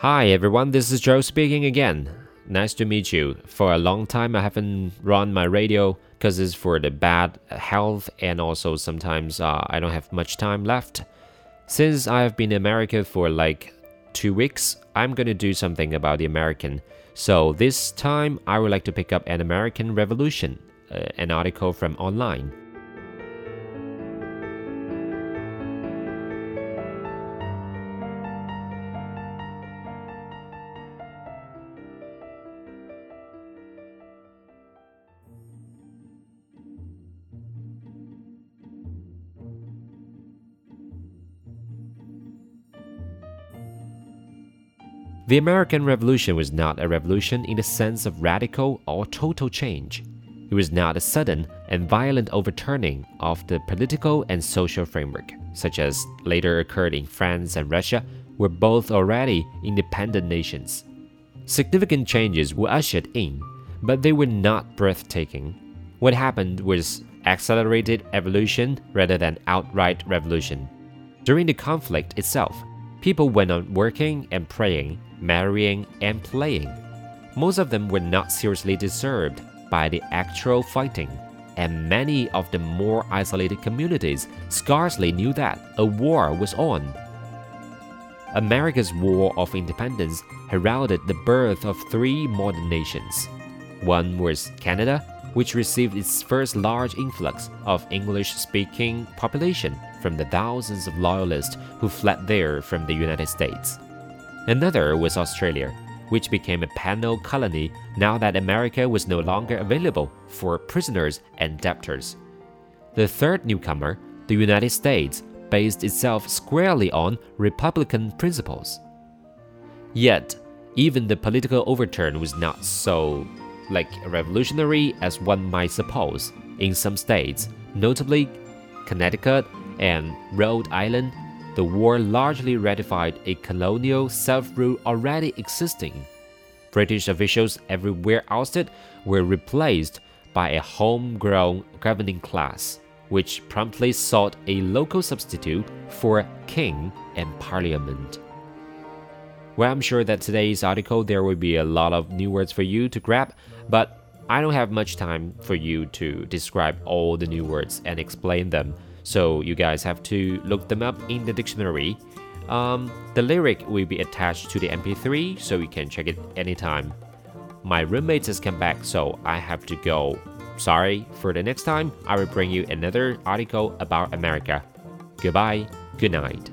Hi everyone, this is Joe speaking again. Nice to meet you. For a long time, I haven't run my radio because it's for the bad health and also sometimes uh, I don't have much time left. Since I have been in America for like two weeks, I'm gonna do something about the American. So this time, I would like to pick up an American Revolution, uh, an article from online. The American Revolution was not a revolution in the sense of radical or total change. It was not a sudden and violent overturning of the political and social framework, such as later occurred in France and Russia, were both already independent nations. Significant changes were ushered in, but they were not breathtaking. What happened was accelerated evolution rather than outright revolution. During the conflict itself, people went on working and praying marrying, and playing. Most of them were not seriously disturbed by the actual fighting, and many of the more isolated communities scarcely knew that a war was on. America's War of Independence heralded the birth of three modern nations. One was Canada, which received its first large influx of English speaking population from the thousands of loyalists who fled there from the United States. Another was Australia, which became a penal colony now that America was no longer available for prisoners and debtors. The third newcomer, the United States, based itself squarely on Republican principles. Yet, even the political overturn was not so like revolutionary as one might suppose. In some states, notably Connecticut and Rhode Island, the war largely ratified a colonial self rule already existing. British officials everywhere ousted were replaced by a homegrown governing class, which promptly sought a local substitute for king and parliament. Well, I'm sure that today's article there will be a lot of new words for you to grab, but I don't have much time for you to describe all the new words and explain them. So you guys have to look them up in the dictionary. Um, the lyric will be attached to the MP3 so you can check it anytime. My roommate has come back, so I have to go. Sorry, for the next time, I will bring you another article about America. Goodbye, good night.